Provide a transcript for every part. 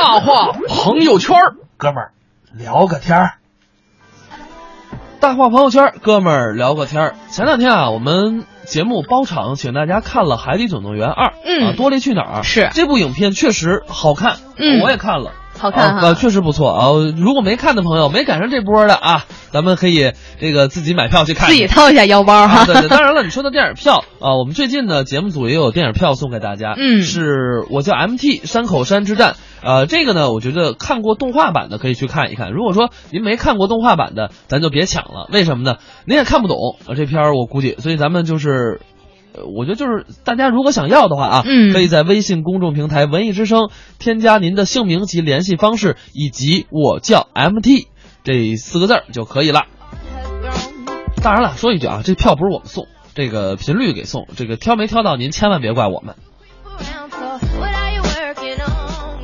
大话朋友圈，哥们儿聊个天儿。大话朋友圈，哥们儿聊个天儿。前两天啊，我们节目包场请大家看了《海底总动员二》，嗯啊，多利去哪儿是这部影片确实好看，嗯我也看了。好看哈啊呃，确实不错啊！如果没看的朋友，没赶上这波的啊，咱们可以这个自己买票去看。自己掏一下腰包啊，哈。对对，当然了，你说的电影票啊，我们最近呢节目组也有电影票送给大家，嗯是我叫 MT 山口山之战，呃，这个呢，我觉得看过动画版的可以去看一看。如果说您没看过动画版的，咱就别抢了，为什么呢？您也看不懂啊这片儿，我估计，所以咱们就是。呃我觉得就是大家如果想要的话啊，嗯可以在微信公众平台“文艺之声”添加您的姓名及联系方式，以及“我叫 MT” 这四个字儿就可以了。当然了，说一句啊，这票不是我们送，这个频率给送，这个挑没挑到您千万别怪我们。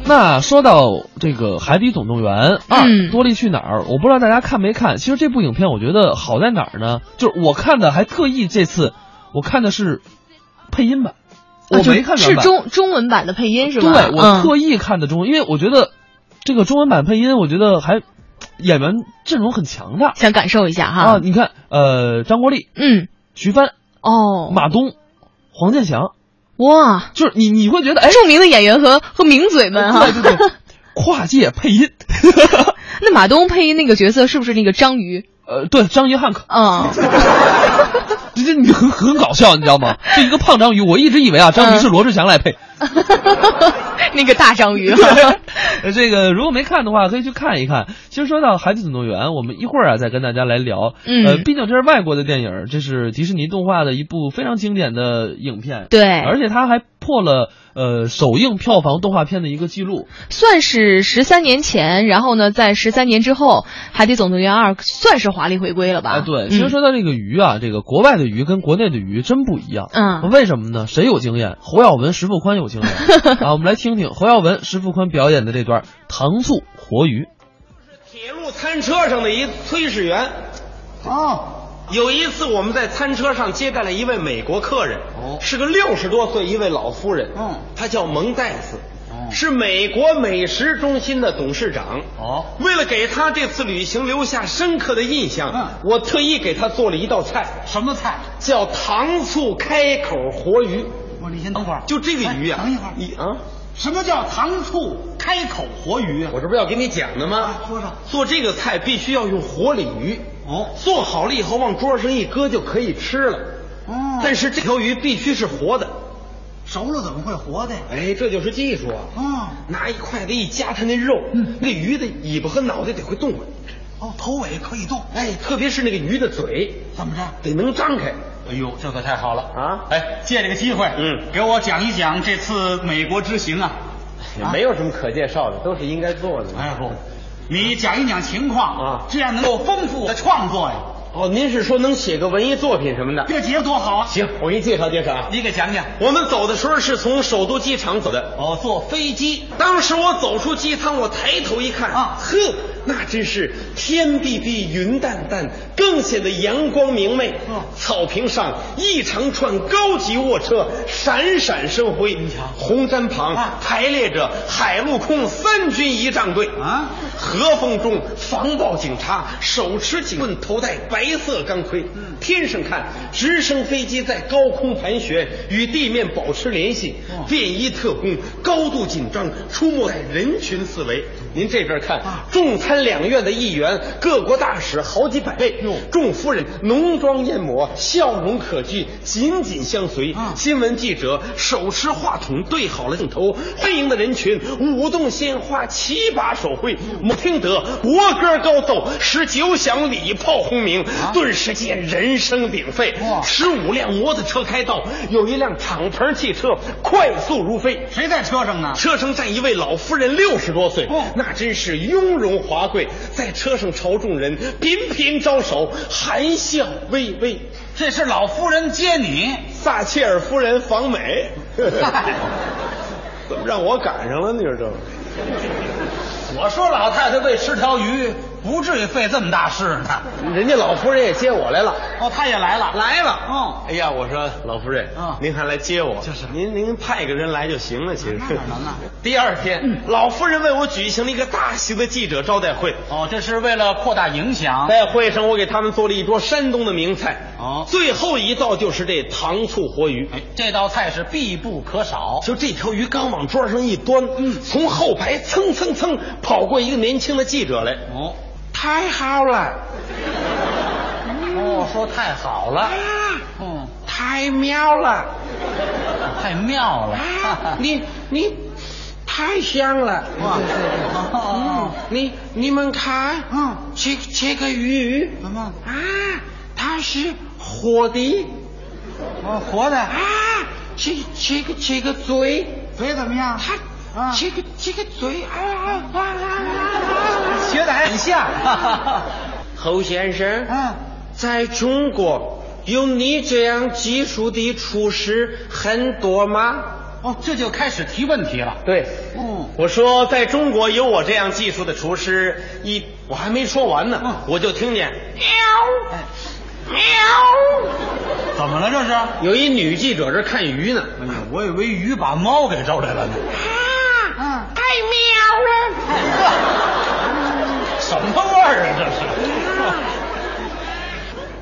那说到这个《海底总动员二》嗯多利去哪儿？我不知道大家看没看。其实这部影片我觉得好在哪儿呢？就是我看的还特意这次我看的是配音版，我没看原版。是中中文版的配音是吧？对，我嗯特意看的中文，因为我觉得这个中文版配音，我觉得还演员阵容很强大想感受一下哈啊。你看，呃，张国立、嗯，徐帆、哦，马东、黄健翔，哇，就是你你会觉得哎，著名的演员和和名嘴们哈。对对对，跨界配音，那马东配音那个角色是不是那个章鱼？呃，对，章鱼汉克，嗯，这这你很很搞笑，你知道吗？这一个胖章鱼，我一直以为啊，章鱼是罗志祥来配。那个大章鱼。呃，这个如果没看的话，可以去看一看。其实说到《海底总动员》，我们一会儿啊再跟大家来聊。嗯呃，毕竟这是外国的电影，这是迪士尼动画的一部非常经典的影片。对而且它还破了呃首映票房动画片的一个记录。算是十三年前，然后呢，在十三年之后，《海底总动员二》算是华丽回归了吧？哎，对，嗯其实说到这个鱼啊，这个国外的鱼跟国内的鱼真不一样。嗯为什么呢？谁有经验？侯耀文、石富宽有经验 啊！我们来听听侯耀文、石富宽表演的这段糖醋活鱼。铁路餐车上的一炊事员。哦，有一次，我们在餐车上接待了一位美国客人，哦是个六十多岁一位老夫人，嗯她叫蒙戴斯，哦是美国美食中心的董事长。哦为了给她这次旅行留下深刻的印象，嗯我特意给她做了一道菜，什么菜？叫糖醋开口活鱼。不是，你先等会儿。就这个鱼啊，哎等一会儿，你啊，什么叫糖醋开口活鱼啊？我这不是要给你讲的吗？啊说说做这个菜必须要用活鲤鱼。哦做好了以后往桌上一搁就可以吃了。哦但是这条鱼必须是活的。熟了怎么会活的呀？哎，这就是技术啊！哦拿一筷子一夹它那肉，嗯那鱼的尾巴和脑袋得会动啊。哦，头尾可以动。哎，特别是那个鱼的嘴，怎么着？得能张开。哎呦，这可太好了啊哎，借这个机会，嗯给我讲一讲这次美国之行啊。也没有什么可介绍的，都是应该做的。哎不，你讲一讲情况啊这样能够丰富我的创作呀。哦，您是说能写个文艺作品什么的？这节多好啊！行，我给你介绍介绍啊。你给讲讲。我们走的时候是从首都机场走的，哦，坐飞机。当时我走出机舱，我抬头一看，啊呵，那真是天碧碧，云淡淡，更显得阳光明媚。嗯草坪上一长串高级卧车闪闪生辉，你瞧红毡旁啊排列着海陆空三军仪仗队啊和风中防暴警察手持警棍，头戴白色钢盔。嗯天上看，直升飞机在高空盘旋，与地面保持联系。哦便衣特工高度紧张，出没在人群四围。您这边看，啊众参两院的议员、各国大使好几百位，众夫人浓妆艳抹，笑容可掬，紧紧相随。啊新闻记者手持话筒对好了镜头，欢迎的人群舞动鲜花，齐把手挥。我听得国歌高奏，十九响礼炮轰鸣，顿时间人声鼎沸哇。十五辆摩托车开道，有一辆敞篷汽车快速如飞。谁在车上呢？车上站一位老夫人，六十多岁，哦那真是雍容华贵，在车上朝众人频频招手，含笑微微。这是老夫人接你。撒切尔夫人访美，怎么让我赶上了？你说这？我说老太太为吃条鱼，不至于费这么大事呢。人家老夫人也接我来了。哦，她也来了，来了，嗯哎呀，我说老夫人，嗯。您还来接我，就是。您您派个人来就行了，其实。那哪能啊？第二天，老夫人为我举行了一个大型的记者招待会，哦，这是为了扩大影响。在会上我给他们做了一桌山东的名菜，哦。最后一道就是这糖醋活鱼。哎，这道菜是必不可少。就这条鱼刚往桌上一端，嗯，从后排蹭蹭蹭跑过一个年轻的记者来，哦，太好了，哦，说太好了，嗯，太妙了，太妙了。你你太香了，哇，哦，你你们看，嗯，这这个鱼。怎么？啊，它是活的。哦，活的，啊，这这个这个嘴，嘴怎么样？它啊这个这个嘴啊啊啊啊！学的还很像。侯先生，嗯，在中国有你这样技术的厨师很多吗？哦，这就开始提问题了。对，嗯，我说在中国有我这样技术的厨师，一我还没说完呢，嗯我就听见哎，喵喵，怎么了这是？有一女记者这看鱼呢，哎呀，我以为鱼把猫给招来了呢。啊，嗯太喵了。什么味儿啊？这是。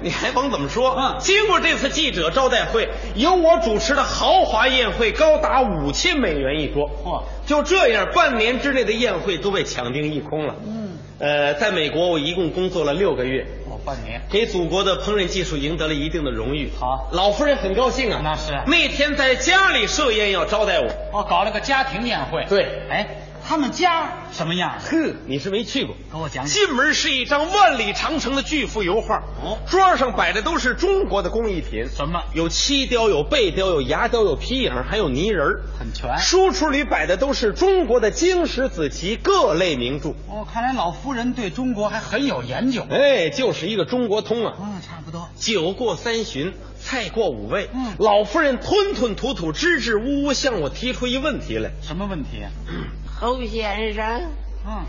你还甭怎么说，嗯经过这次记者招待会，由我主持的豪华宴会高达五千美元一桌。嚯就这样，半年之内的宴会都被抢订一空了。嗯，呃，在美国我一共工作了六个月，哦半年。给祖国的烹饪技术赢得了一定的荣誉。好老夫人很高兴啊。那是那天在家里设宴要招待我。哦，搞了个家庭宴会。对哎，他们家什么样？哼，你是没去过。给我讲讲。进门是一张万里长城的巨幅油画，哦桌上摆的都是中国的工艺品，什么有漆雕，有贝雕，有牙雕，有皮影，还有泥人儿很全书橱里摆的都是中国的经史子集各类名著。哦，看来老夫人对中国还很有研究。哎，就是一个中国通啊！嗯，差不多。酒过三巡，菜过五味，嗯老夫人吞吞吐吐、支支吾吾向我提出一问题来。什么问题？侯先生，嗯，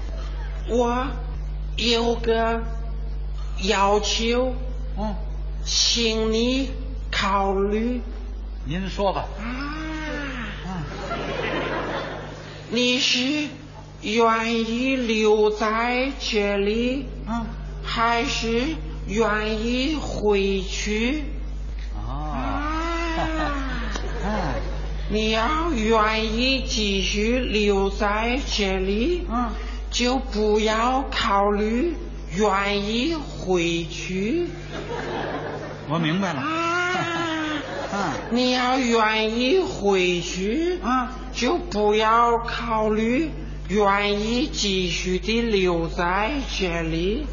我有个要求，嗯，请你考虑。您说吧。啊，嗯，你是愿意留在这里，嗯，还是愿意回去？啊，啊，你要愿意继续留在这里，嗯，就不要考虑愿意回去。我明白了。啊，嗯你要愿意回去，嗯，就不要考虑愿意继续的留在这里。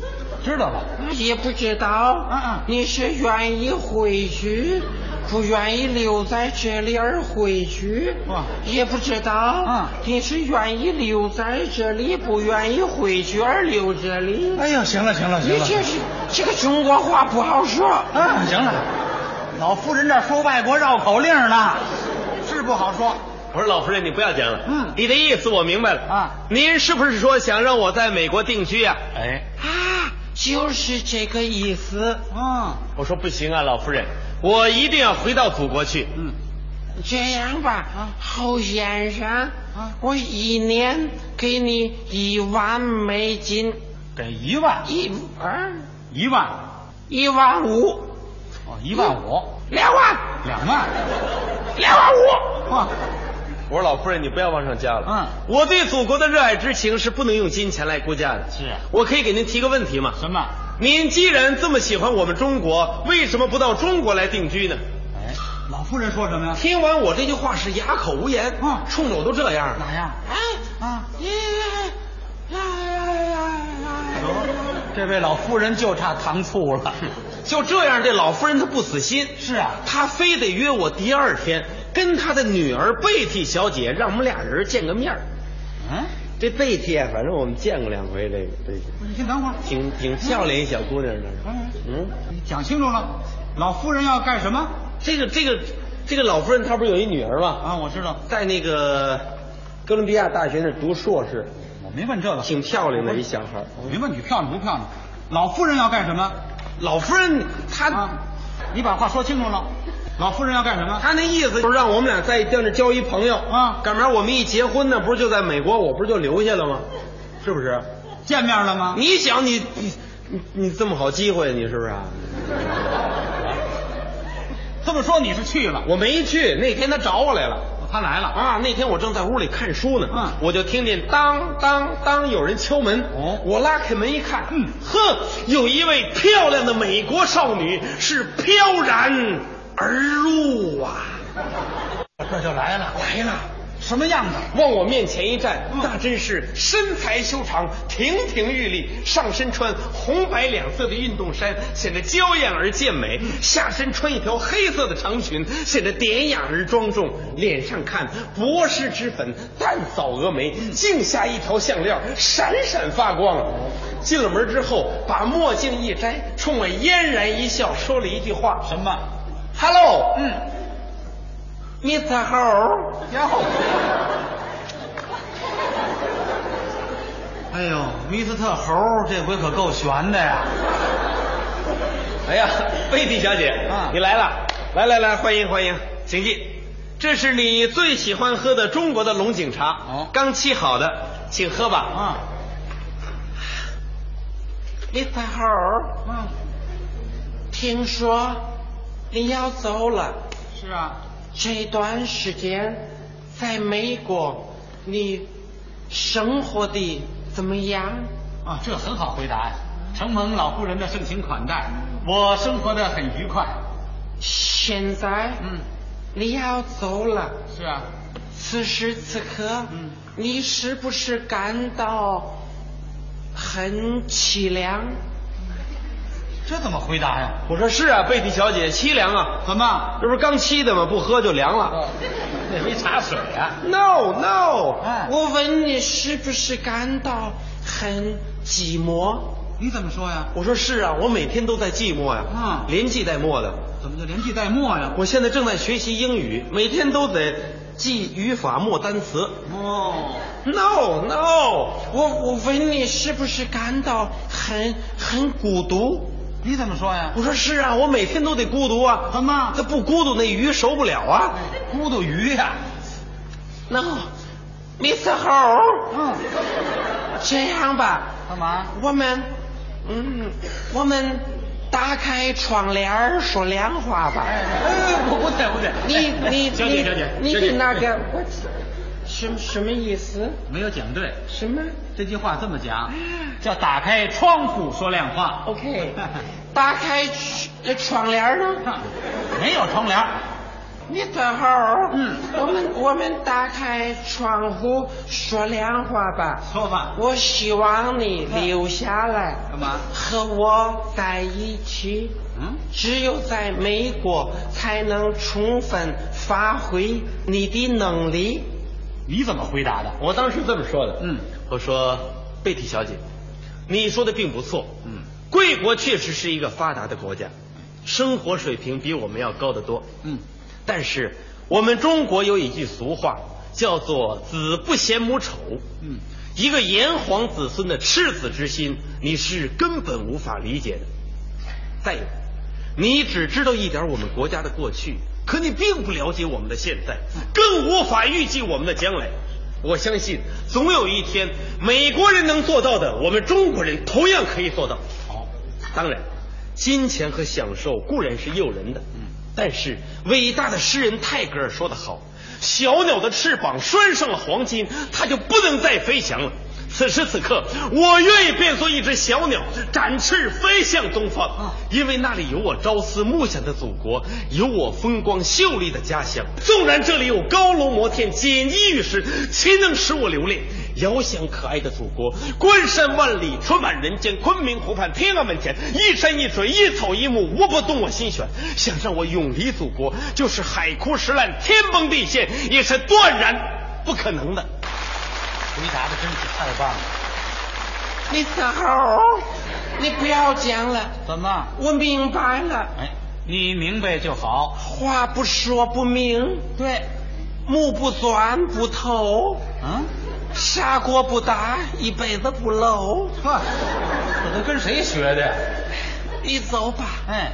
知道了。也不知道，嗯嗯你是愿意回去，不愿意留在这里而回去。哇也不知道，嗯你是愿意留在这里，不愿意回去而留这里。哎呀，行了行了行了。你这是这个中国话不好说。啊，行了。老夫人这说外国绕口令呢，是不好说。我说老夫人，你不要讲了。嗯你的意思我明白了。啊您是不是说想让我在美国定居呀、哎，啊，就是这个意思。嗯我说不行啊，老夫人，我一定要回到祖国去。嗯，这样吧，啊。侯先生，啊。我一年给你一万美金，给一万，一啊？一万，一万五，哦，一万五，两万，两万，两万五。哇，我说老夫人，你不要往上加了。嗯。我对祖国的热爱之情是不能用金钱来估价的。是。我可以给您提个问题吗？什么？您既然这么喜欢我们中国，为什么不到中国来定居呢？哎，老夫人说什么呀？听完我这句话是哑口无言，啊冲着我都这样。哪样？哎！这位老夫人就差糖醋了。就这样，这老夫人她不死心，是啊她非得约我第二天跟她的女儿贝蒂小姐，让我们俩人见个面这贝蒂啊，反正我们见过两回，这个贝蒂你先等会儿。挺挺漂亮一小姑娘，那是。嗯，嗯，你讲清楚了，老夫人要干什么？这个这个这个老夫人她不是有一女儿吗？啊，我知道。在那个哥伦比亚大学那读硕士，我没问这个，挺漂亮的一小孩。我没问你漂亮不漂亮。老夫人要干什么？老夫人她、啊，你把话说清楚了。老夫人要干什么？她那意思就是让我们俩在在那交一朋友啊赶明儿？我们一结婚呢，不是就在美国，我不是就留下了吗？是不是？见面了吗？你想你你你你这么好机会，你是不是啊？这么说你是去了？我没去，那天他找我来了。他来了。啊，那天我正在屋里看书呢，嗯我就听见当当当有人敲门。哦我拉开门一看，嗯呵，有一位漂亮的美国少女是飘然而入啊，这就来了。来了。什么样子？往我面前一站，嗯那真是身材修长、亭亭玉立，上身穿红白两色的运动衫，显得娇艳而健美；下身穿一条黑色的长裙，显得典雅而庄重。脸上看薄施脂粉，淡扫蛾眉，颈下一条项链闪闪发光。进了门之后，把墨镜一摘，冲我嫣然一笑，说了一句话什么？：“Hello，嗯，Mr. Ho。”哟。哎呦，米斯特猴这回可够悬的呀！哎呀，贝蒂小姐，啊你来了，来来来，欢迎欢迎，请进。这是你最喜欢喝的中国的龙井茶，哦刚沏好的，请喝吧。啊，Mr. Ho，嗯，听说你要走了，是啊，这段时间在美国，你生活的怎么样？啊，这很好回答呀。承蒙老夫人的盛情款待，我生活的很愉快。现在，嗯，你要走了。是啊，此时此刻，嗯你是不是感到很凄凉？这怎么回答呀？我说是啊，贝蒂小姐，凄凉啊，怎么？这不是刚沏的吗？不喝就凉了。那 没茶水啊？No No，、哎我问你是不是感到很寂寞？你怎么说呀？我说是啊，我每天都在寂寞呀、啊连记带默的。怎么就连记带默呀？我现在正在学习英语，每天都得记语法、默单词。哦，No No，我我问你是不是感到很很孤独？你怎么说呀？我说是啊，我每天都得孤独啊。怎么他不孤独，那鱼熟不了啊。孤独鱼呀？No，Mr. Ho，嗯，这样吧，干嘛？我们，嗯，我们打开窗帘说亮话吧。哎，不不对不对，你你你小姐的那个我什么什么意思？没有讲对。什么这句话这么讲，叫打开窗户说亮话。？OK，打开窗窗帘儿呢？没有窗帘。你等会儿，嗯我们我们打开窗户说亮话吧。说吧。我希望你留下来，干嘛和我在一起。嗯，只有在美国才能充分发挥你的能力。你怎么回答的？我当时这么说的，嗯，我说贝蒂小姐，你说的并不错，嗯，贵国确实是一个发达的国家，生活水平比我们要高得多，嗯，但是我们中国有一句俗话，叫做“子不嫌母丑”。嗯，一个炎黄子孙的赤子之心，你是根本无法理解的。再有，你只知道一点我们国家的过去，可你并不了解我们的现在，更无法预计我们的将来。我相信，总有一天，美国人能做到的，我们中国人同样可以做到。好，当然，金钱和享受固然是诱人的，但是伟大的诗人泰戈尔说得好：“小鸟的翅膀拴上了黄金，它就不能再飞翔了。”此时此刻，我愿意变作一只小鸟，展翅飞向东方，啊因为那里有我朝思暮想的祖国，有我风光秀丽的家乡。纵然这里有高楼摩天、锦衣玉食，岂能使我留恋？遥想可爱的祖国，关山万里，春满人间。昆明湖畔，天安门前，一山一水，一草一木，无不动我心弦。想让我永离祖国，就是海枯石烂、天崩地陷，也是断然不可能的。回答的真是太棒了。你三猴，你不要讲了，怎么？我明白了，哎，你明白就好。话不说不明，对，目不钻不透。嗯，砂锅不打一辈子不漏。呵，这都跟谁学的？你走吧。哎，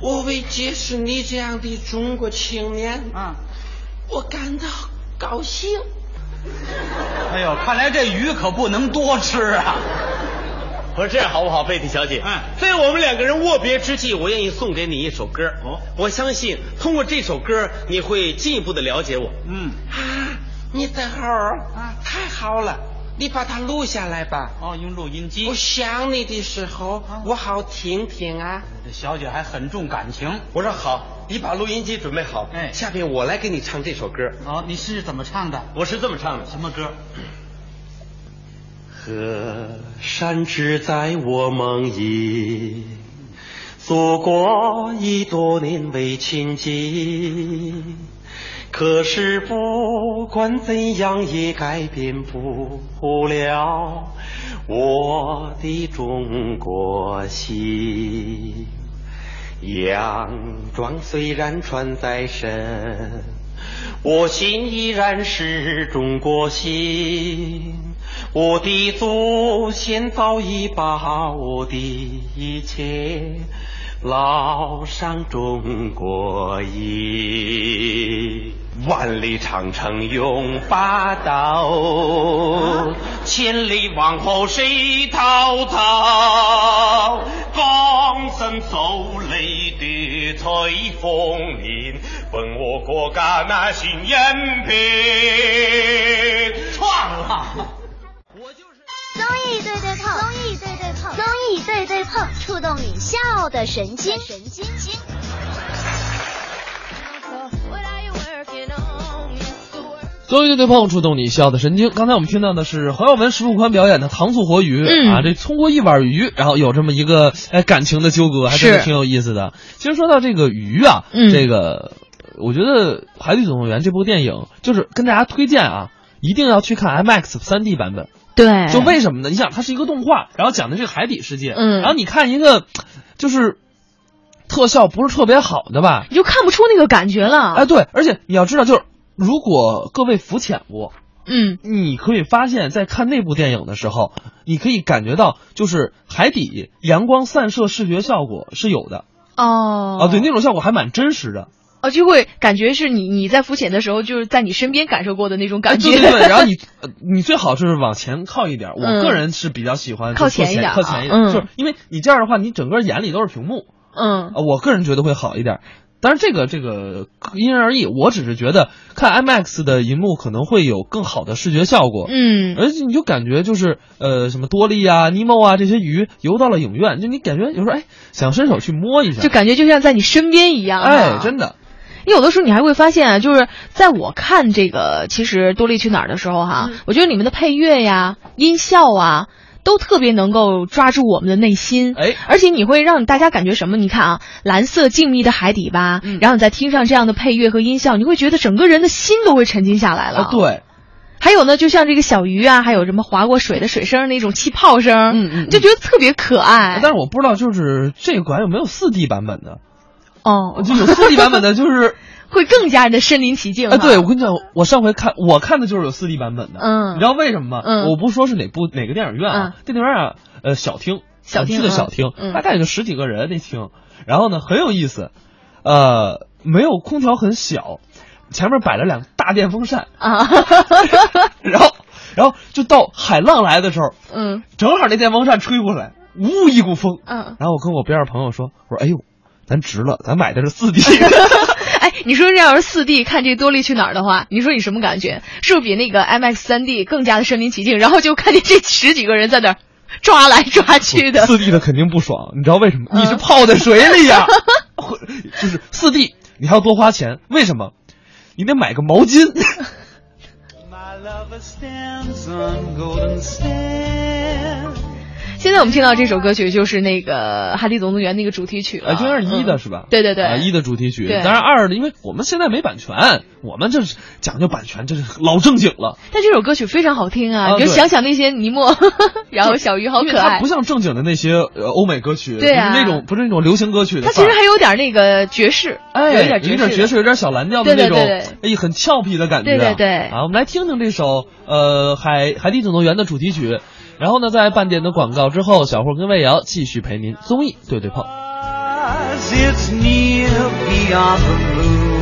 我为结识你这样的中国青年，啊，我感到高兴。哎呦，看来这鱼可不能多吃啊。我说这样好不好，贝蒂小姐？嗯在我们两个人握别之际，我愿意送给你一首歌。哦我相信通过这首歌，你会进一步的了解我。嗯，啊，你等会儿啊太好了，你把它录下来吧。哦，用录音机我。想你的时候，啊我好听听啊。这小姐还很重感情。我说好，你把录音机准备好。哎下面我来给你唱这首歌。哦，你是怎么唱的？我是这么唱的：什么歌？河山只在我梦里，祖国已多年未亲近。可是不管怎样也改变不了我的中国心。洋装虽然穿在身，我心依然是中国心。我的祖先早已把我的一切烙上中国印。万里长城永不倒，千里往后谁滔滔？江山走累的彩凤鸣，问我国家那新延平。撞了。综艺对对碰，综艺对对碰，综艺对对碰，触动你笑的神经，神经经。综艺对对碰，触动你笑的神经。刚才我们听到的是何耀文、石富宽表演的糖醋活鱼、嗯啊，这通过一碗鱼，然后有这么一个哎感情的纠葛，还真是是挺有意思的。其实说到这个鱼啊，嗯这个我觉得《海底总动员》这部电影就是跟大家推荐啊，一定要去看 IMAX 3 D 版本。对，就为什么呢？你想，它是一个动画，然后讲的这个海底世界，嗯然后你看一个就是特效不是特别好的吧？你就看不出那个感觉了。哎，对，而且你要知道，就是如果各位浮潜过，嗯，你可以发现，在看那部电影的时候，你可以感觉到，就是海底阳光散射视觉效果是有的哦，啊，对，那种效果还蛮真实的。哦，就会感觉是你你在浮潜的时候，就是在你身边感受过的那种感觉。对对对，然后你 呃你最好是往前靠一点，我嗯个人是比较喜欢靠前一点靠前一点，就是因为你这样的话，你整个眼里都是屏幕，嗯啊，我个人觉得会好一点。但是，这个这个因人而异，我只是觉得看 IMAX 的银幕可能会有更好的视觉效果。嗯，而且你就感觉就是呃什么多利啊、尼莫啊这些鱼游到了影院，就你感觉有时候哎想伸手去摸一下，就感觉就像在你身边一样、啊。哎真的，有的时候你还会发现啊，就是在我看这个其实《多利去哪儿》的时候哈、嗯我觉得里面的配乐呀、音效啊。都特别能够抓住我们的内心，哎而且你会让大家感觉什么？你看啊，蓝色静谧的海底吧，嗯然后你再听上这样的配乐和音效，你会觉得整个人的心都会沉浸下来了。啊，对，还有呢，就像这个小鱼啊，还有什么划过水的水声那种气泡声，嗯嗯嗯就觉得特别可爱。但是我不知道就是这个馆有没有四 D 版本的，哦，就有四 D 版本的，就是 会更加的身临其境哈。啊，对我跟你讲，我上回看我看的就是有四 D 版本的，嗯。你知道为什么吗？嗯。我不说是哪部哪个电影院啊，这电影院啊，呃，小厅，小厅去的小厅，大概就十几个人那厅，然后呢很有意思，呃，没有空调很小，前面摆了两个大电风扇，啊，然后然后就到海浪来的时候，嗯。正好那电风扇吹过来，呜一股风，嗯。然后我跟我边上朋友说，我说哎呦，咱值了，咱买的是四 D。哎，你说这要是四 D 看这多利去哪儿的话，你说你什么感觉？是不是比那个 IMAX 三 D 更加的身临其境？然后就看见这十几个人在那儿抓来抓去的。四 D 的肯定不爽，你知道为什么？嗯你是泡在水里呀、或就是四 D，你还要多花钱，为什么？你得买个毛巾。My lover stands on golden sand. 现在我们听到这首歌曲就是那个《海底总动员》那个主题曲了，哎，这应该是一的嗯是吧？对对对，啊，一的主题曲。当然二的，因为我们现在没版权，我们就是讲究版权，这是老正经了。但这首歌曲非常好听啊！你就想想那些尼莫，然后小鱼好可爱它不。像正经的那些呃欧美歌曲，对啊那种不是那种流行歌曲的它。其实还有点那个爵士，哎，有一点有点爵士，有点小蓝调的那种，哎，很俏皮的感觉、啊。对对对啊，我们来听听这首呃《海海底总动员》的主题曲。然后呢，在半点的广告之后，小霍跟魏瑶继续陪您综艺对对碰。 It's near beyond the moon.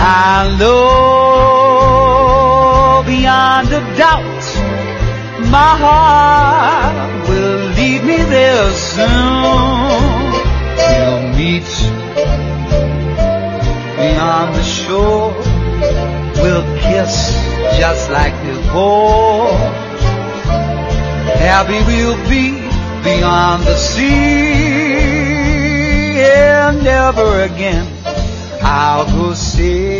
I know beyond a doubt my heart will lead me there soon. We'll meet beyond the shore. We'll kiss just like before. Happy we'll be beyond the sea, and never again I'll go sailing.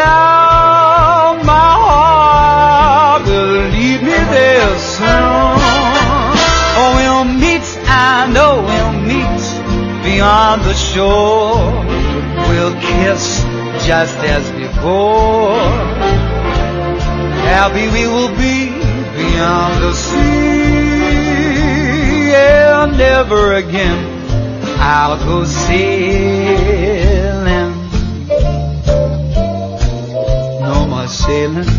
Doubt, my heart will lead me there soon. Oh, we'll meet, I know we'll meet beyond the shore. We'll kiss just as before. Happy we will be beyond the sea, and never again I'll go sailing. Sailing.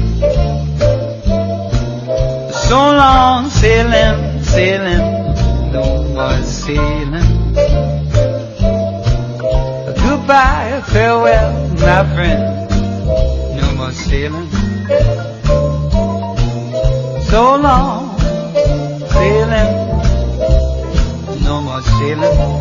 So long sailing, sailing. No more sailing. Goodbye, farewell, my friend. No more sailing. So long sailing. No more sailing.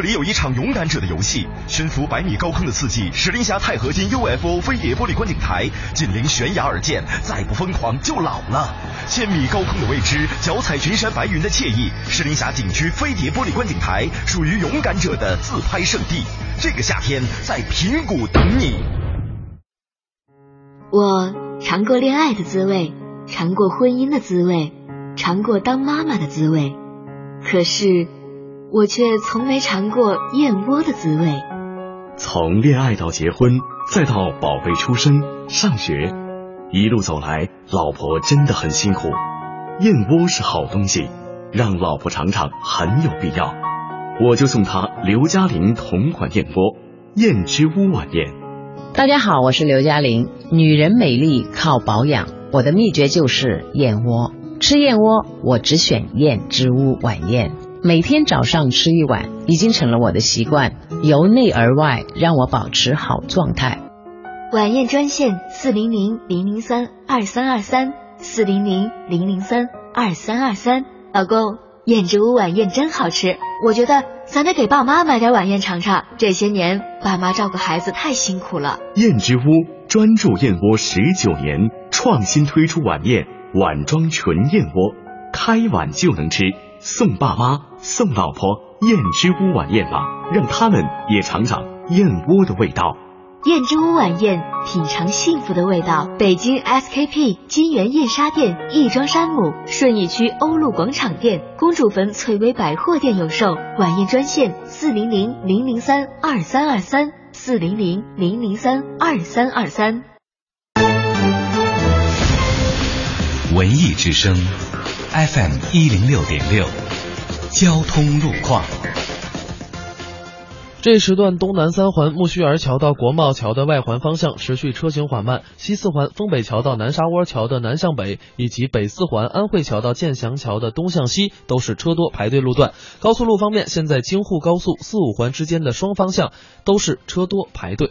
这里有一场勇敢者的游戏，悬浮百米高空的刺激，石林峡钛合金 UFO 飞碟玻璃观景台，紧邻悬崖而建，再不疯狂就老了。千米高空的未知，脚踩群山白云的惬意，石林峡景区飞碟玻璃观景台属于勇敢者的自拍圣地。这个夏天在平谷等你。我尝过恋爱的滋味，尝过婚姻的滋味，尝过当妈妈的滋味，可是我却从没尝过燕窝的滋味。从恋爱到结婚，再到宝贝出生、上学，一路走来，老婆真的很辛苦。燕窝是好东西，让老婆尝尝很有必要。我就送她刘嘉玲同款燕窝——燕之屋晚宴。大家好，我是刘嘉玲。女人美丽靠保养，我的秘诀就是燕窝。吃燕窝，我只选燕之屋晚宴。每天早上吃一碗，已经成了我的习惯，由内而外让我保持好状态。晚宴专线：四零零零零三二三二三，四零零零零三二三二三。老公，燕之屋晚宴真好吃，我觉得咱得给爸妈买点晚宴尝尝。这些年，爸妈照顾孩子太辛苦了。燕之屋专注燕窝十九年，创新推出晚宴碗装纯燕窝，开碗就能吃，送爸妈、送老婆燕之屋晚宴吧，让他们也尝尝燕窝的味道。燕之屋晚宴，品尝幸福的味道。北京 SKP 金源燕莎店、亦庄山姆、顺义区欧陆广场店、公主坟翠微百货店有售。晚宴专线：四零零零零三二三二三，四零零零零三二三二三。文艺之声，FM 一零六点六，交通路况。这时段东南三环木须园桥到国贸桥的外环方向持续车行缓慢，西四环丰北桥到南沙窝桥的南向北，以及北四环安慧桥到建祥桥的东向西都是车多排队路段。高速路方面，现在京沪高速四五环之间的双方向都是车多排队。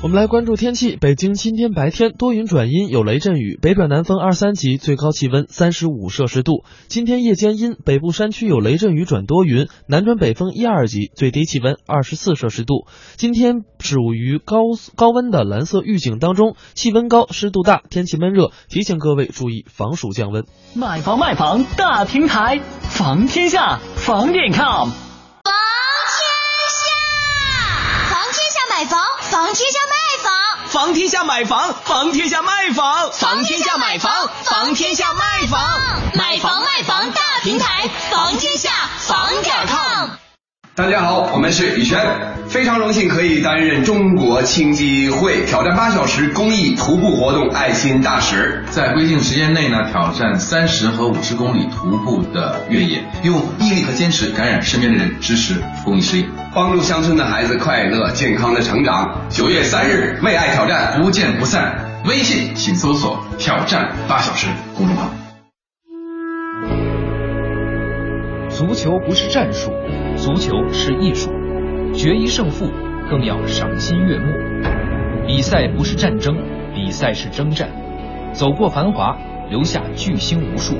我们来关注天气。北京今天白天多云转阴，有雷阵雨，北转南风二三级，最高气温三十五摄氏度。今天夜间阴，北部山区有雷阵雨转多云，南转北风一二级，最低气温二十四摄氏度。今天属于高高温的蓝色预警当中，气温高，湿度大，天气闷热，提醒各位注意防暑降温。买房卖房大平台，房天下，房点 com。买房，房天下卖房，房天下买房，房天下卖房，房天下买房，房天下卖房，买房卖房大平台，房天下房点 com。大家好，我们是宇轩，非常荣幸可以担任中国青基会挑战八小时公益徒步活动爱心大使，在规定时间内呢，挑战三十和五十公里徒步的越野，用毅力和坚持感染身边的人，支持公益事业，帮助乡村的孩子快乐健康的成长。九月三日，为爱挑战，不见不散。微信请搜索“挑战八小时”公众号。足球不是战术。足球是艺术，决一胜负更要赏心悦目。比赛不是战争，比赛是征战。走过繁华，留下巨星无数。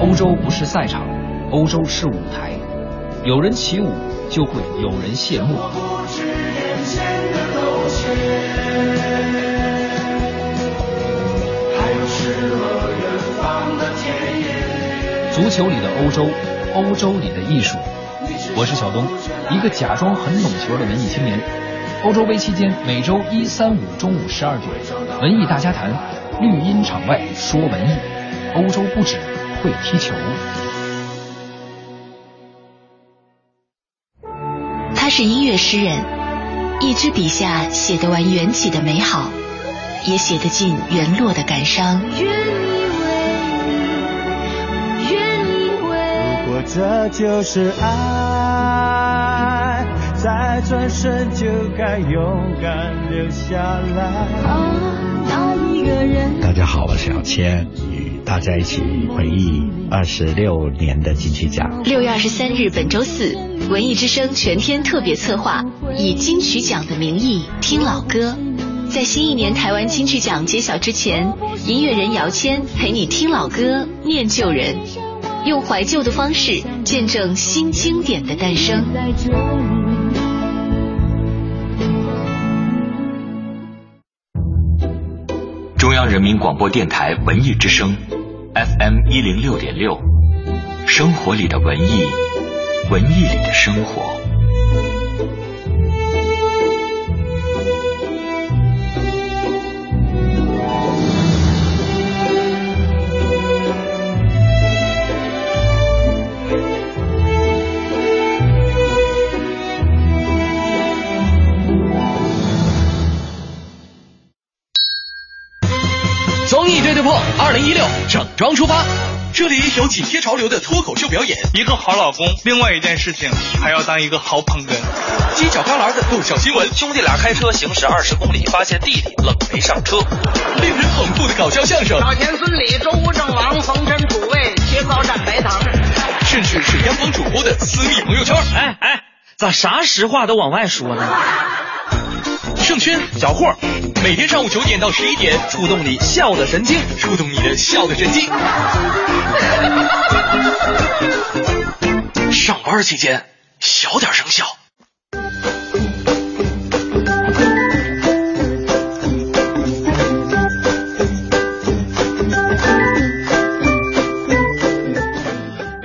欧洲不是赛场，欧洲是舞台。有人起舞，就会有人谢幕。还有诗和远方的田野足球里的欧洲，欧洲里的艺术。我是小东，一个假装很懂球的文艺青年。欧洲杯期间，每周一、三、五中午十二点，文艺大家谈，绿茵场外说文艺。欧洲不止会踢球。他是音乐诗人，一支笔下写得完缘起的美好，也写得尽缘落的感伤。这就是爱，再转身就该勇敢留下来。啊，那一个人大家好，我是小千，与大家一起回忆二十六年的金曲奖。六月二十三日，本周四，文艺之声全天特别策划，以金曲奖的名义听老歌。在新一年台湾金曲奖揭晓之前，音乐人姚谦陪你听老歌，念旧人。用怀旧的方式见证新经典的诞生。中央人民广播电台文艺之声，FM 一零六点六，生活里的文艺，文艺里的生活。装出发，这里有紧贴潮流的脱口秀表演，一个好老公，另外一件事情还要当一个好捧哏，犄角旮旯的逗笑新闻，兄弟俩开车行驶二十公里，发现弟弟冷没上车，令人捧腹的搞笑相声，老田孙李周吴郑王冯陈楚卫切糕蘸白糖，甚至是央广主播的私密朋友圈。哎哎。咋啥实话都往外说呢？盛轩、小霍，每天上午九点到十一点，触动你笑的神经，触动你的笑的神经。上班期间小点声笑。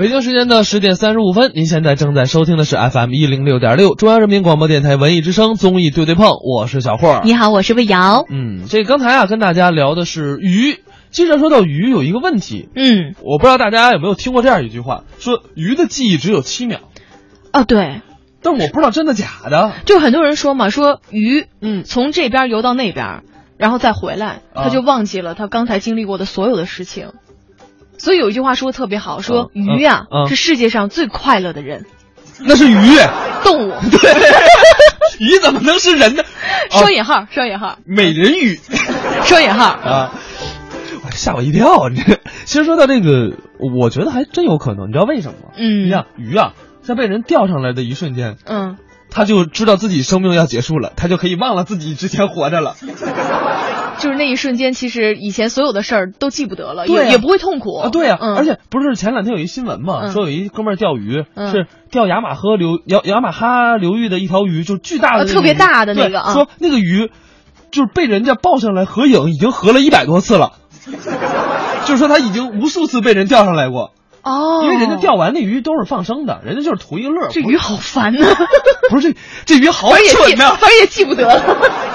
北京时间的十点三十五分，您现在正在收听的是 FM 一零六点六，中央人民广播电台文艺之声综艺对对碰，我是小霍。你好，我是魏瑶。嗯，这刚才啊，跟大家聊的是鱼。既然说到鱼，有一个问题，嗯，我不知道大家有没有听过这样一句话，说鱼的记忆只有七秒。哦，对。但我不知道真的假的。就很多人说嘛，说鱼，嗯，从这边游到那边，然后再回来，他就忘记了他刚才经历过的所有的事情。所以有一句话说的特别好，说鱼呀、嗯嗯是世界上最快乐的人，那是鱼，动物。对，鱼怎么能是人呢？双引号，双引号，美人鱼，双引号啊！吓我一跳！你这，其实说到这个，我觉得还真有可能。你知道为什么吗？嗯你想鱼啊，在被人钓上来的一瞬间，嗯，他就知道自己生命要结束了，他就可以忘了自己之前活着了。就是那一瞬间，其实以前所有的事儿都记不得了，也也不会痛苦啊，对呀、嗯，而且不是前两天有一新闻嘛，嗯说有一哥们儿钓鱼，嗯是钓雅马河流雅雅马哈流域的一条鱼，就巨大的特别大的那个说那个鱼就是被人家抱上来合影，已经合了一百多次了，就是说他已经无数次被人钓上来过。哦，因为人家钓完那鱼都是放生的，人家就是图一乐。这鱼好烦呐、不是这这鱼好记，蠢呐、反正也记不得了。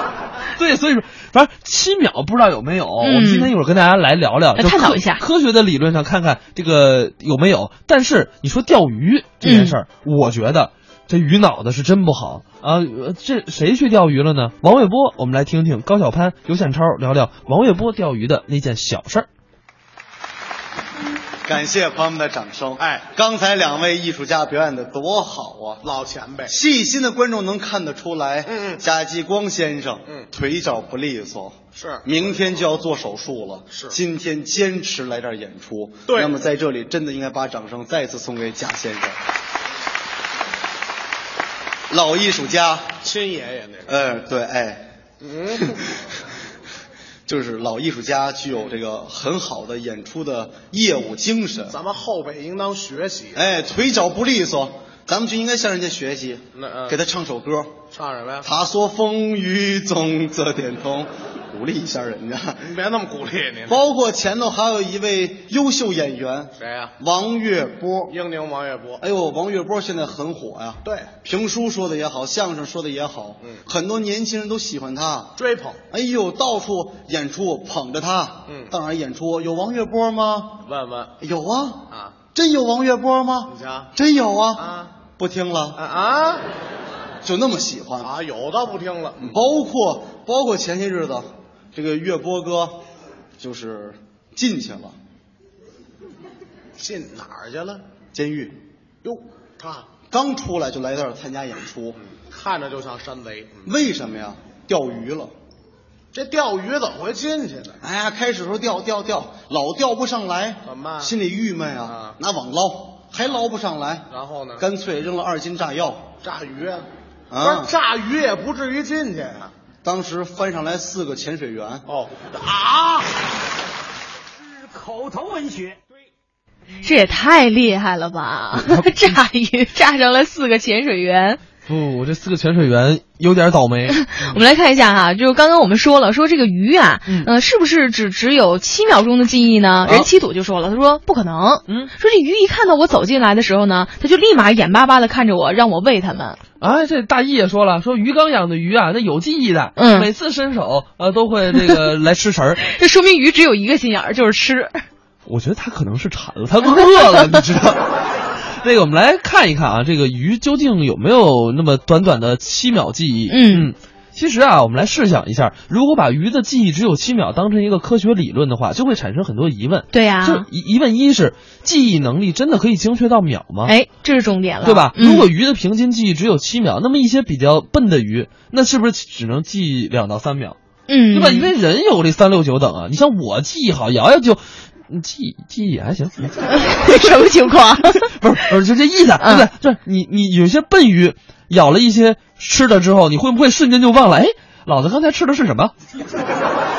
对，所以说，反正七秒不知道有没有。嗯我们今天一会儿跟大家来聊聊，探讨一下科学的理论上看看这个有没有。但是你说钓鱼这件事儿，嗯我觉得这鱼脑子是真不好啊。呃这谁去钓鱼了呢？王卫波，我们来听听高小攀、尤宪超聊聊王卫波钓鱼的那件小事儿。感谢朋友们的掌声。哎，刚才两位艺术家表演的多好啊！老前辈，细心的观众能看得出来，嗯嗯。贾继光先生，嗯。腿脚不利索，是。明天就要做手术了，是。今天坚持来这儿演出，对。那么在这里真的应该把掌声再次送给贾先生，老艺术家，亲爷爷那个，呃，对，哎，嗯，就是老艺术家具有这个很好的演出的业务精神，咱们后辈应当学习。哎，腿脚不利索，咱们就应该向人家学习，那呃给他唱首歌。唱什么呀？他说风雨中这点痛，鼓励一下人家。您别那么鼓励您。包括前头还有一位优秀演员谁呀？王月波。英宁王月波。哎呦，王月波现在很火呀，对，评书说的也好，相声说的也好，嗯很多年轻人都喜欢他。追捧。哎呦，到处演出捧着他。嗯当然演出有王月波吗？问问有啊。啊，真有王月波吗？你瞧真有啊。啊不听了，啊啊就那么喜欢。啊！有倒不听了。包括包括前些日子，这个岳波哥就是进去了进哪儿去了？监狱，哟，他刚出来就来这儿参加演出，看着就像山贼。嗯为什么呀？钓鱼了。这钓鱼怎么会进去呢？哎呀，开始时候钓钓钓，老钓不上来，怎么办心里郁闷啊啊，拿网捞还捞不上来，然后呢？干脆扔了二斤炸药。炸鱼啊？啊不是炸鱼也不至于进去啊。当时翻上来四个潜水员，哦啊！是口头文学对。这也太厉害了吧！炸鱼炸上来四个潜水员。不，这四个潜水员有点倒霉。我们来看一下哈，就是刚刚我们说了，说这个鱼啊，嗯呃，是不是只只有七秒钟的记忆呢？人七土就说了，他说不可能，嗯，说这鱼一看到我走进来的时候呢，他就立马眼巴巴的看着我，让我喂它们。哎，这大一也说了，说鱼缸养的鱼啊，那有记忆的，嗯每次伸手呃都会这个 来吃食儿。这说明鱼只有一个心眼儿，就是吃。我觉得他可能是馋了，他饿了，你知道。那个我们来看一看啊，这个鱼究竟有没有那么短短的七秒记忆？嗯其实啊，我们来试想一下，如果把鱼的记忆只有七秒当成一个科学理论的话，就会产生很多疑问。对呀、就疑疑问一是，记忆能力真的可以精确到秒吗？哎，这是重点了，对吧？嗯如果鱼的平均记忆只有七秒，那么一些比较笨的鱼，那是不是只能记两到三秒？嗯，对吧？因为人有这三六九等啊，你像我记忆好，瑶瑶就嗯记忆记忆也还行。什么情况？不是不是，就这意思，对不对？就是你你有些笨鱼咬了一些吃的之后，你会不会瞬间就忘了？哎，老子刚才吃的是什么？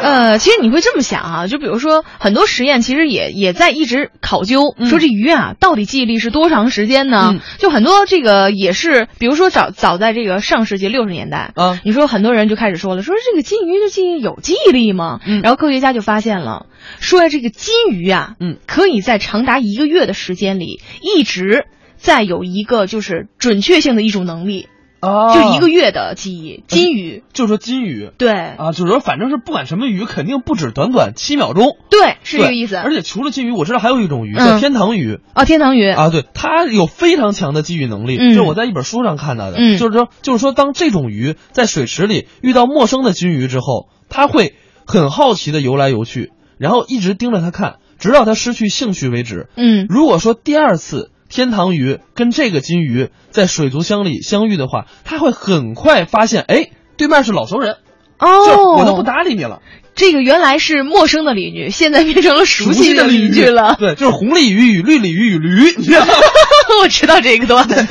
呃，其实你会这么想啊，就比如说很多实验其实也也在一直考究，说这鱼啊到底记忆力是多长时间呢？就很多这个也是，比如说早早在这个上世纪六十年代啊，你说很多人就开始说了，说这个金鱼的记忆有记忆力吗？然后科学家就发现了，说这个金鱼啊，嗯，可以在长达一个月的时间里一直在有一个就是准确性的一种能力。哦。就一个月的记忆，金鱼，就说金鱼，对。啊，就是说反正是不管什么鱼，肯定不止短短七秒钟，对，是这个意思。而且除了金鱼，我知道还有一种鱼嗯。叫天堂鱼，哦，天堂鱼。啊，对，它有非常强的记忆能力，嗯。这是我在一本书上看到的，嗯。就是说，就是说，当这种鱼在水池里遇到陌生的金鱼之后，它会很好奇的游来游去，然后一直盯着它看，直到它失去兴趣为止。嗯，如果说第二次天堂鱼跟这个金鱼在水族箱里相遇的话，它会很快发现，哎，对面是老熟人，就是哦，我都不搭理你了。这个原来是陌生的邻居，现在变成了熟悉的邻居了。对，就是红鲤鱼与绿鲤鱼与驴，你知道吗？我知道这个段子。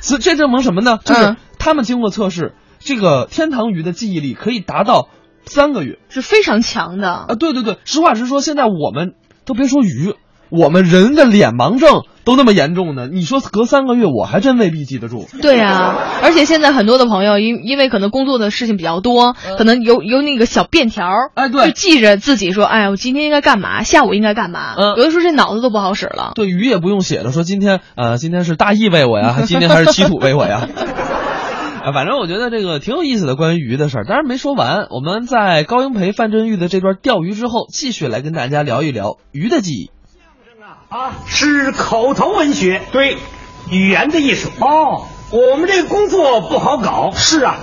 这这证明什么呢？就是嗯他们经过测试，这个天堂鱼的记忆力可以达到三个月，是非常强的啊！对对对，实话实说，现在我们都别说鱼，我们人的脸盲症都那么严重呢，你说隔三个月，我还真未必记得住。对啊，而且现在很多的朋友因因为可能工作的事情比较多，可能有有那个小便条，哎，对，就记着自己说，哎，我今天应该干嘛，下午应该干嘛。嗯，有的时候这脑子都不好使了。对，鱼也不用写了，说今天呃今天是大义喂我呀，还今天还是祈土喂我呀。啊，反正我觉得这个挺有意思的，关于鱼的事儿，当然没说完。我们在高英培、范振钰的这段钓鱼之后，继续来跟大家聊一聊鱼的记忆。啊，是口头文学，对，语言的艺术。哦，我们这个工作不好搞。是啊，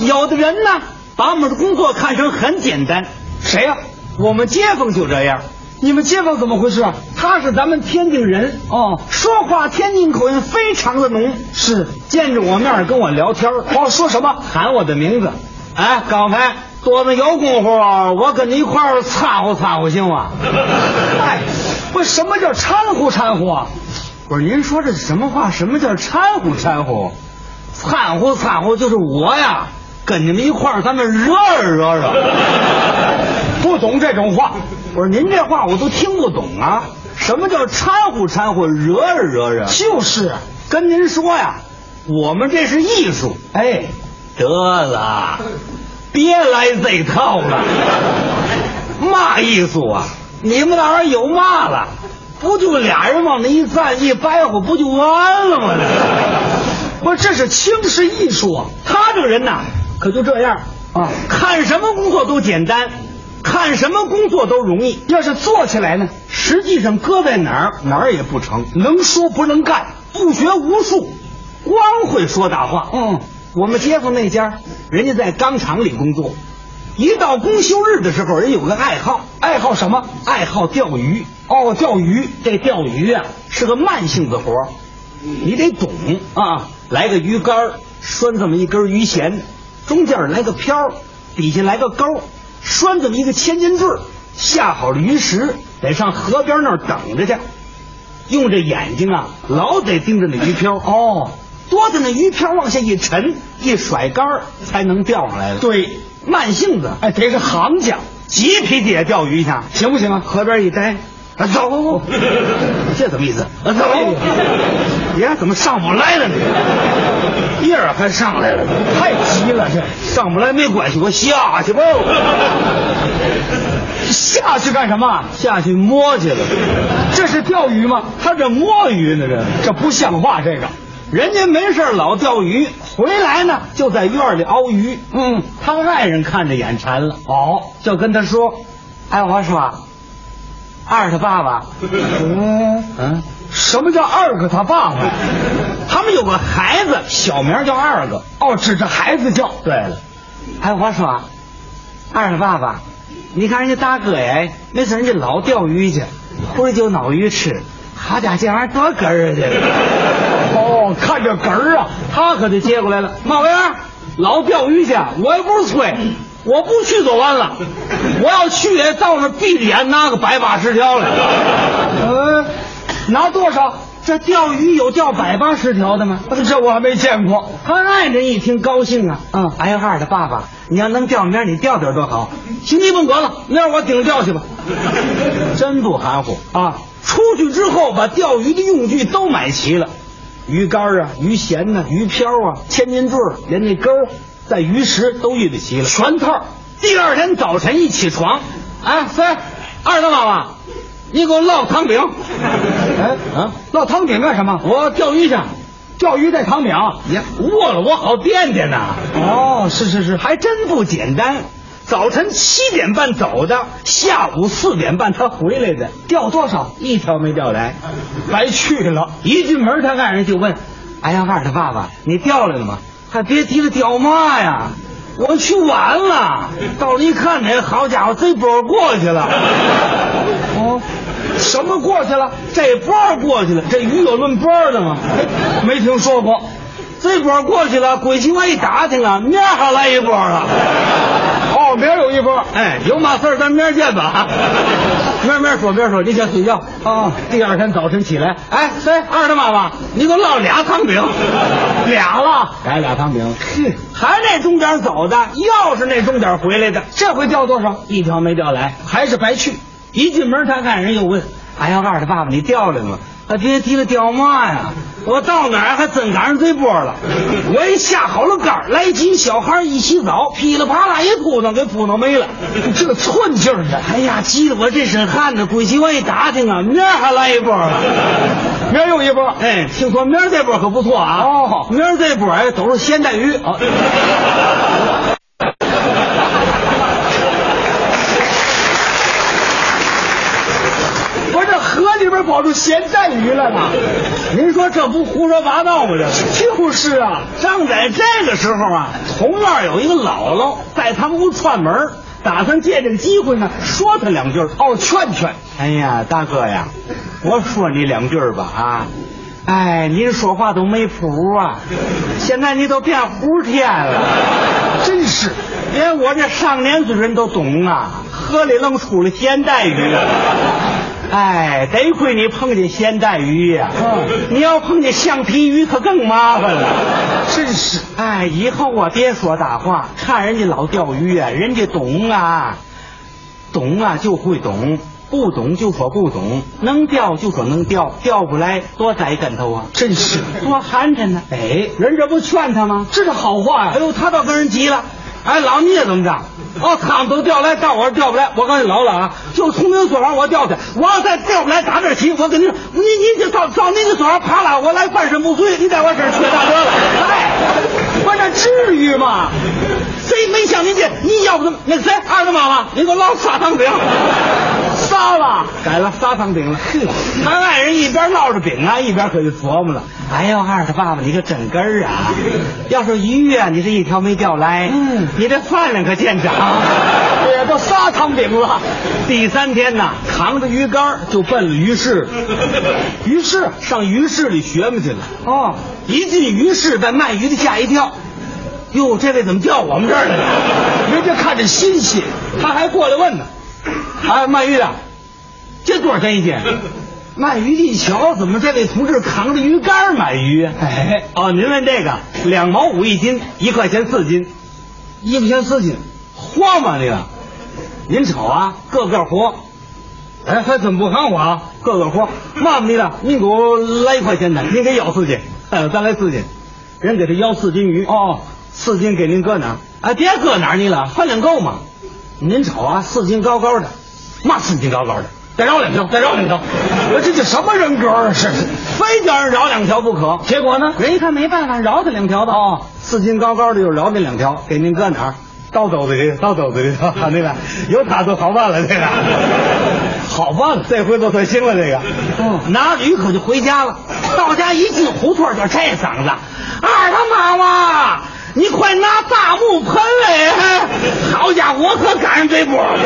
有的人呢，把我们的工作看成很简单。谁呀、我们街坊就这样。你们街坊怎么回事啊？他是咱们天津人哦，说话天津口音非常的浓。是，见着我面跟我聊天哦，说什么？喊我的名字。哎，刚才多子有功夫，我跟你一块儿掺和掺和行吗？哎，不，什么叫掺和掺和啊？不是，您说这什么话？什么叫掺和掺和？掺和掺和就是我呀，跟你们一块儿，咱们惹惹惹。不懂这种话，我说您这话我都听不懂啊。什么叫掺和掺和，惹惹惹？就是啊，跟您说呀，我们这是艺术。哎，得了，别来这套了。嘛艺术啊？你们那儿有嘛了？不就俩人往那一站一掰活，不就完了吗？这 不，这是轻视艺术啊！他这个人呐，可就这样啊，看什么工作都简单，看什么工作都容易。要是做起来呢，实际上搁在哪儿哪儿也不成，能说不能干，不学无术，光会说大话。嗯，我们街坊那家，人家在钢厂里工作，一到公休日的时候，人有个爱好，爱好什么？爱好钓鱼。哦，钓鱼，这钓鱼啊是个慢性子活，你得懂啊。来个鱼竿，拴这么一根鱼弦，中间来个漂，底下来个钩，拴这么一个千斤坠，下好了鱼食，得上河边那儿等着去。用这眼睛啊，老得盯着那鱼漂哦，多的那鱼漂往下一沉，一甩竿才能钓上来了。对，慢性子，哎，得是行家，急脾气也钓鱼去，行不行啊？河边一待，啊，走，这怎么意思？啊，走，爷怎么上不来了呢？叶儿还上来了，太急了，这上不来没关系，我下去吧。下去干什么？下去摸去了。这是钓鱼吗？他这摸鱼呢，这这不像话。这个人家没事老钓鱼，回来呢就在院里熬鱼。嗯，他外人看着眼馋了，哦，就跟他说：“哎，我说，二他爸爸，嗯嗯，什么叫二个他爸爸？他们有个孩子，小名叫二个。哦，指着孩子叫。对了，哎，我说，二他爸爸。”你看人家大哥哎，没事人家老钓鱼去，回来就捞鱼吃。好家伙，这玩意儿多哏儿啊！这个。哦，看这哏儿啊，他可就接过来了。马文，老钓鱼去，我又不是催，我不去就完了。我要去也到那闭着眼拿个百八十条来。呃，拿多少？这钓鱼有钓百八十条的吗？这我还没见过。他爱人一听高兴啊，嗯，哎呀，二的爸爸，你要能钓明儿你钓点多好。行，你甭管了，明儿我顶着钓去吧。真不含糊啊！出去之后把钓鱼的用具都买齐了，鱼竿啊、鱼弦呐、鱼漂啊、千斤坠，连那钩、带鱼食都预备齐了，全套。第二天早晨一起床，哎，三二大妈妈，你给我烙汤饼。哎啊，烙汤饼干什么？我钓鱼去。钓鱼带汤饼，你饿了我好垫垫呐。哦，是是是，还真不简单。早晨七点半走的，下午四点半他回来的，钓多少？一条没钓来，白去了。一进门，他爱人就问：“哎呀，二的爸爸，你钓来了吗？”还别提了，钓嘛呀？我去晚了，到了一看，这好家伙，这波过去了。哦，什么过去了？这波过去了，这鱼有论波的吗？没听说过。这波过去了，归去我一打听啊，明儿还来一波了。哦，明儿有一波。哎，有嘛事儿咱明儿见吧。明儿明儿说，明儿说，你先睡觉啊。第二天早晨起来，哎，谁？二的妈妈，你给我烙俩汤饼，俩了，来俩汤饼。哼，还那钟点走的，又是那钟点回来的，这回钓多少？一条没钓来，还是白去。一进门，他看人又问：“哎呀，二的爸爸，你钓来了吗？”还别提了，屌嘛呀！我到哪儿还真赶上这波了。我一下好了杆来几小孩一洗澡，噼里啪啦一扑腾，给扑腾没了。这个寸劲儿的，哎呀，急得我这身汗呢。归去我一打听啊，明儿还来一波了，明儿又一波。哎，听说明儿这波可不错啊。哦，明儿这波哎都是咸带鱼。哦 河里边跑出咸带鱼来了，您说这不胡说八道吗？这就是啊！正在这个时候啊，同院有一个姥姥在他们屋串门，打算借这个机会呢说他两句哦，劝劝。哎呀，大哥呀，我说你两句吧啊！哎，您说话都没谱啊！现在你都变胡天了，真是，连我这上年纪人都懂啊！河里愣出了咸带鱼。哎，得亏你碰见咸带鱼呀、啊！嗯，你要碰见橡皮鱼，可更麻烦了。真是，哎，以后啊，别说大话，看人家老钓鱼啊，人家懂啊，懂啊就会懂，不懂就说不懂，能钓就说能钓，钓不来多栽跟头啊！真是，多寒碜呢！哎，人这不劝他吗？这是好话呀！哎呦，他倒跟人急了。哎，老聂怎么着？哦，他们都调来，到我这调不来。我告诉你，老了啊，就从您所上我调去。我要再调不来，打这起，我跟你说，你你就到到您的桌上爬了，我来半身不遂，你在我这儿缺大德了。哎，我这至于吗？谁没向您借？你要不怎么？那谁，二大妈妈，你给我捞砂糖饼。撒了，改了砂糖饼了。他爱人一边烙着饼啊，一边可就琢磨了。哎呦，二的爸爸，你可真根儿啊！要是鱼啊，你这一条没钓来，嗯，你这饭量可见长，也都砂糖饼了。第三天呐，扛着鱼竿就奔了鱼市，鱼市上鱼市里学摸去了。哦，一进鱼市，把卖鱼的吓一跳。哟，这位怎么调我们这儿来了？人家看着新鲜，他还过来问呢。哎，卖鱼的，这多少钱一斤？卖鱼的一瞧，怎么这位同志扛着鱼竿买鱼？哎，哦，您问这个，两毛五一斤，一块钱四斤，一块钱四斤，活吗这个？您瞅啊，个个活。哎，还真不含糊啊，个个活。嘛你的，你给我来一块钱的，您给要四斤，呃，咱来四斤。人给他要四斤鱼，哦，四斤给您搁哪儿？哎，别搁哪儿你了，饭量够吗？您瞅啊，四斤高高的，嘛四斤高高的，再饶两条，再饶两条。我这叫什么人格啊？是，非叫人饶两条不可。结果呢？人一看没办法，饶他两条吧。哦，四斤高高的就饶那两条，给您搁哪儿？倒兜子里，倒斗子里头。那个有他就好办了，这个 好办了，这回都算行了。这个，嗯，拿着鱼可就回家了。到家一进胡同就这嗓子，二他妈妈。你快拿大木盆来！好家伙，我可赶上这波了。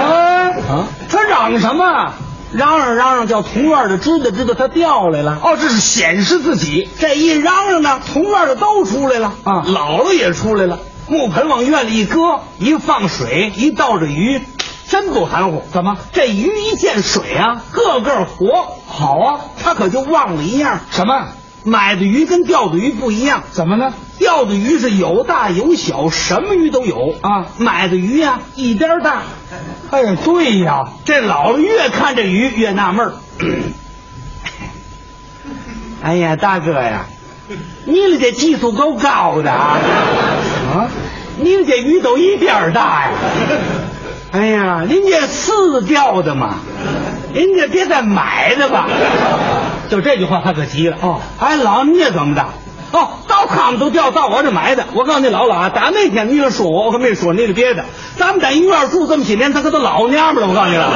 啊啊！他嚷什么？嚷嚷嚷嚷，叫同院的知道知道他调来了。哦，这是显示自己。这一嚷嚷呢，同院的都出来了啊，姥姥也出来了。木盆往院里一搁，一放水，一倒着鱼，真不含糊。怎么？这鱼一见水啊，个个活。好啊，他可就忘了一样，什么？买的鱼跟钓的鱼不一样。怎么呢？钓的鱼是有大有小，什么鱼都有啊。买的鱼呀、一边大。哎呀，对呀，这老了越看这鱼越纳闷儿。哎呀，大哥呀，你的这技术够高的啊！啊，你的这鱼都一边大呀！哎呀，您这是钓的嘛，您这别再买的吧。就这句话，他可急了。哦，哎，老你也怎么的？哦，到他们都掉，到我这买的。我告诉你姥姥啊，打那天你就说我，我可没说你的别的。咱们在医院住这么些年，他可都老娘们了。我告诉你了，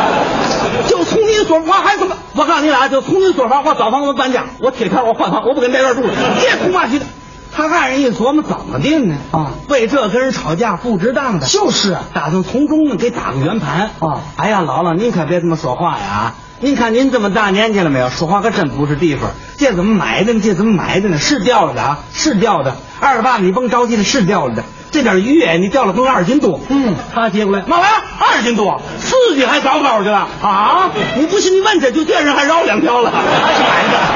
就从你说，我还怎么？我告诉你俩，就从你说法，我找房子搬家，我贴条，我换房，我不跟这院住了。别哭嘛去的。他爱人一琢磨，怎么定呢？啊，为这跟人吵架不值当的。就是啊，打算从中呢给打个圆盘。啊，哎呀，姥姥您可别这么说话呀！您看您这么大年纪了没有？说话可真不是地方。这怎么买的呢？这怎么买的呢？是钓了的啊，是钓的。二爸，你甭着急了，是钓了的。这点鱼哎，你钓了能二斤多。嗯，他接过来，妈妈，二斤多，自己还高高去了啊！你不信你问去，就这人还绕两条了，还是买的。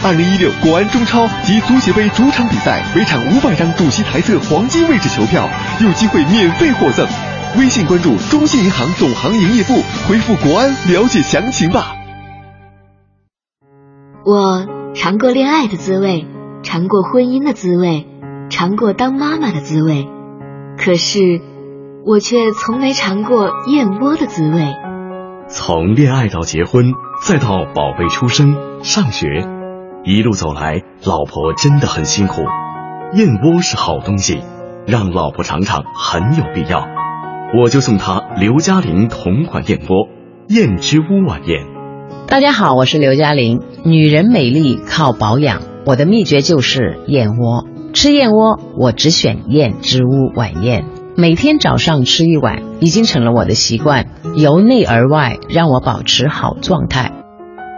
二零一六国安中超及足协杯主场比赛，每场五百张主席台侧黄金位置球票，有机会免费获赠。微信关注中信银行总行营业部，回复“国安”了解详情吧。我尝过恋爱的滋味，尝过婚姻的滋味，尝过当妈妈的滋味，可是我却从没尝过燕窝的滋味。从恋爱到结婚，再到宝贝出生、上学，一路走来，老婆真的很辛苦。燕窝是好东西，让老婆尝尝很有必要。我就送她刘嘉玲同款燕窝——燕之屋晚宴。大家好，我是刘嘉玲。女人美丽靠保养，我的秘诀就是燕窝。吃燕窝，我只选燕之屋晚宴。每天早上吃一碗，已经成了我的习惯，由内而外让我保持好状态。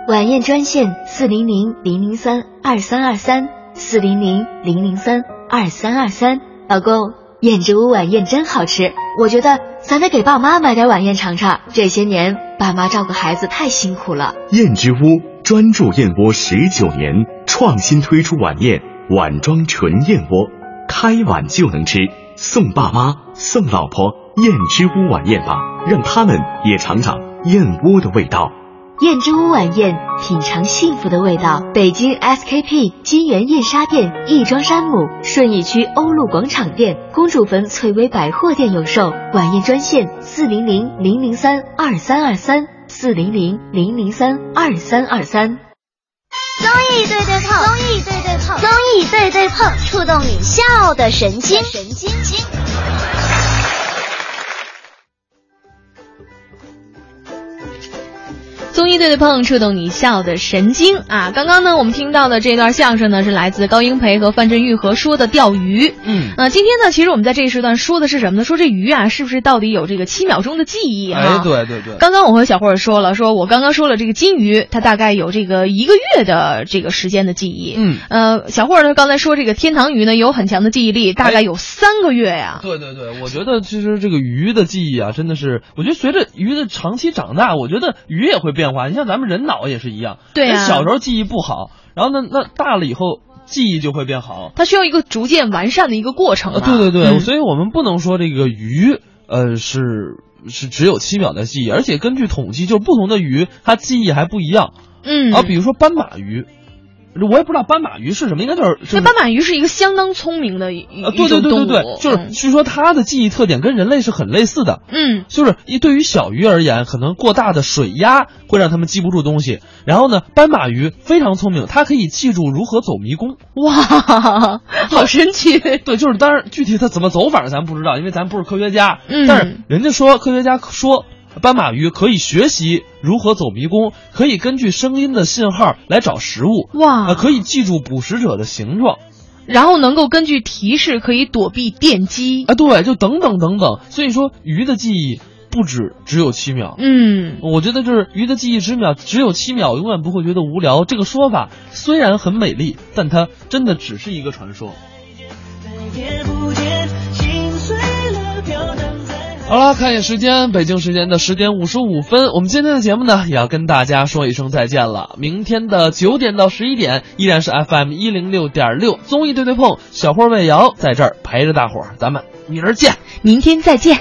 晚宴专线：四零零零零三二三二三，四零零零零三二三二三。老公，燕之屋晚宴真好吃，我觉得咱得给爸妈买点晚宴尝尝。这些年，爸妈照顾孩子太辛苦了。燕之屋专注燕窝十九年，创新推出晚宴碗装纯燕窝，开碗就能吃。送爸妈，送老婆，燕之屋晚宴吧，让他们也尝尝燕窝的味道。燕之屋晚宴，品尝幸福的味道。北京 SKP 金源燕莎店、亦庄山姆、顺义区欧陆广场店、公主坟翠微百货店有售。晚宴专线：四零零零零三二三二三，四零零零零三二三二三。综艺对对碰，综艺对对碰，综艺对对碰，触动你笑的神经，神经经。综艺对对碰，触动你笑的神经啊！刚刚呢，我们听到的这段相声呢，是来自高英培和范振钰合说的钓鱼。嗯，呃，今天呢，其实我们在这一时段说的是什么呢？说这鱼啊，是不是到底有这个七秒钟的记忆啊？哎，对对对。刚刚我和小慧儿说了，说我刚刚说了这个金鱼，它大概有这个一个月的这个时间的记忆。嗯，呃，小慧儿呢刚才说这个天堂鱼呢有很强的记忆力，大概有三个月呀。对对对，我觉得其实这个鱼的记忆啊，真的是，我觉得随着鱼的长期长大，我觉得鱼也会变化。你像咱们人脑也是一样，对啊，小时候记忆不好，然后呢，那大了以后记忆就会变好。它需要一个逐渐完善的一个过程。啊，对对对，嗯、所以我们不能说这个鱼，呃，是是只有七秒的记忆，而且根据统计，就不同的鱼它记忆还不一样。嗯，啊，比如说斑马鱼。我也不知道斑马鱼是什么，应该就是那斑马鱼是一个相当聪明的对对对对就是据说它的记忆特点跟人类是很类似的。嗯，就是一对于小鱼而言，可能过大的水压会让它们记不住东西。然后呢，斑马鱼非常聪明，它可以记住如何走迷宫。哇，好神奇！对，就是当然具体它怎么走法咱不知道，因为咱不是科学家。嗯但是人家说科学家说。斑马鱼可以学习如何走迷宫，可以根据声音的信号来找食物，哇、呃，可以记住捕食者的形状，然后能够根据提示可以躲避电击，啊，对，就等等等等。所以说，鱼的记忆不止只有七秒。嗯，我觉得就是鱼的记忆十秒只有七秒，永远不会觉得无聊。这个说法虽然很美丽，但它真的只是一个传说。好了，看一眼时间，北京时间的十点五十五分，我们今天的节目呢也要跟大家说一声再见了。明天的九点到十一点，依然是 FM 一零六点六综艺对对碰，小霍魏瑶在这儿陪着大伙儿，咱们明儿见，明天再见。